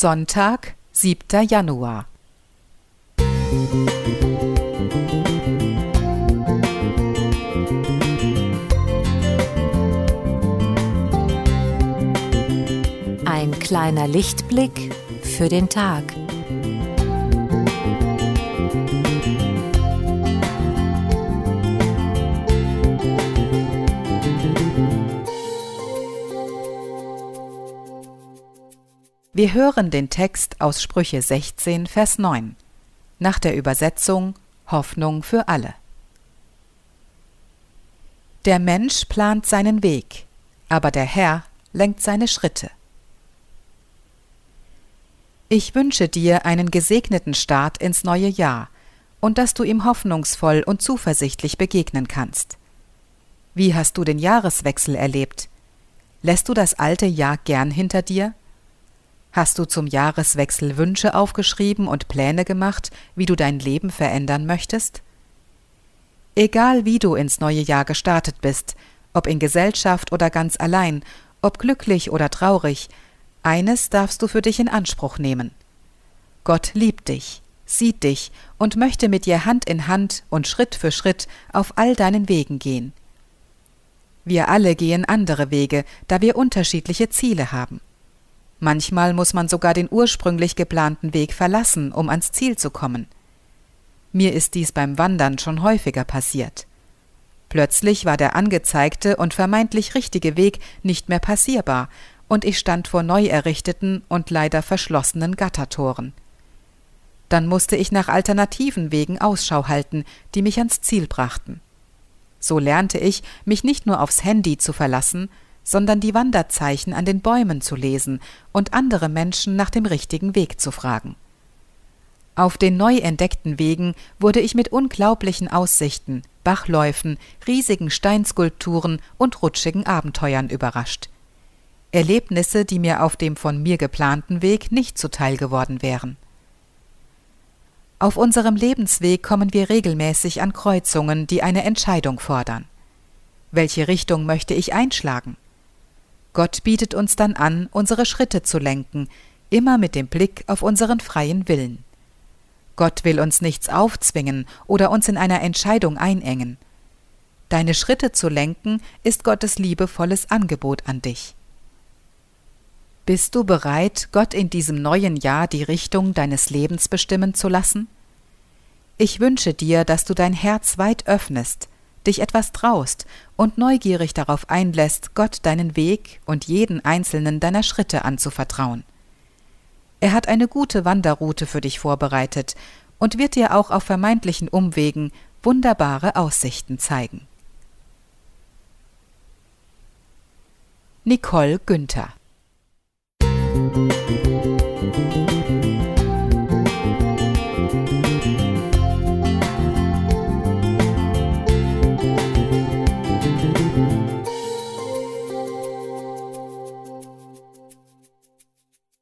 Sonntag, 7. Januar. Ein kleiner Lichtblick für den Tag. Wir hören den Text aus Sprüche 16, Vers 9. Nach der Übersetzung Hoffnung für alle. Der Mensch plant seinen Weg, aber der Herr lenkt seine Schritte. Ich wünsche dir einen gesegneten Start ins neue Jahr und dass du ihm hoffnungsvoll und zuversichtlich begegnen kannst. Wie hast du den Jahreswechsel erlebt? Lässt du das alte Jahr gern hinter dir? Hast du zum Jahreswechsel Wünsche aufgeschrieben und Pläne gemacht, wie du dein Leben verändern möchtest? Egal wie du ins neue Jahr gestartet bist, ob in Gesellschaft oder ganz allein, ob glücklich oder traurig, eines darfst du für dich in Anspruch nehmen. Gott liebt dich, sieht dich und möchte mit dir Hand in Hand und Schritt für Schritt auf all deinen Wegen gehen. Wir alle gehen andere Wege, da wir unterschiedliche Ziele haben. Manchmal muss man sogar den ursprünglich geplanten Weg verlassen, um ans Ziel zu kommen. Mir ist dies beim Wandern schon häufiger passiert. Plötzlich war der angezeigte und vermeintlich richtige Weg nicht mehr passierbar, und ich stand vor neu errichteten und leider verschlossenen Gattertoren. Dann musste ich nach alternativen Wegen Ausschau halten, die mich ans Ziel brachten. So lernte ich, mich nicht nur aufs Handy zu verlassen, sondern die Wanderzeichen an den Bäumen zu lesen und andere Menschen nach dem richtigen Weg zu fragen. Auf den neu entdeckten Wegen wurde ich mit unglaublichen Aussichten, Bachläufen, riesigen Steinskulpturen und rutschigen Abenteuern überrascht. Erlebnisse, die mir auf dem von mir geplanten Weg nicht zuteil geworden wären. Auf unserem Lebensweg kommen wir regelmäßig an Kreuzungen, die eine Entscheidung fordern. Welche Richtung möchte ich einschlagen? Gott bietet uns dann an, unsere Schritte zu lenken, immer mit dem Blick auf unseren freien Willen. Gott will uns nichts aufzwingen oder uns in einer Entscheidung einengen. Deine Schritte zu lenken ist Gottes liebevolles Angebot an dich. Bist du bereit, Gott in diesem neuen Jahr die Richtung deines Lebens bestimmen zu lassen? Ich wünsche dir, dass du dein Herz weit öffnest, dich etwas traust und neugierig darauf einlässt, Gott deinen Weg und jeden einzelnen deiner Schritte anzuvertrauen. Er hat eine gute Wanderroute für dich vorbereitet und wird dir auch auf vermeintlichen Umwegen wunderbare Aussichten zeigen. Nicole Günther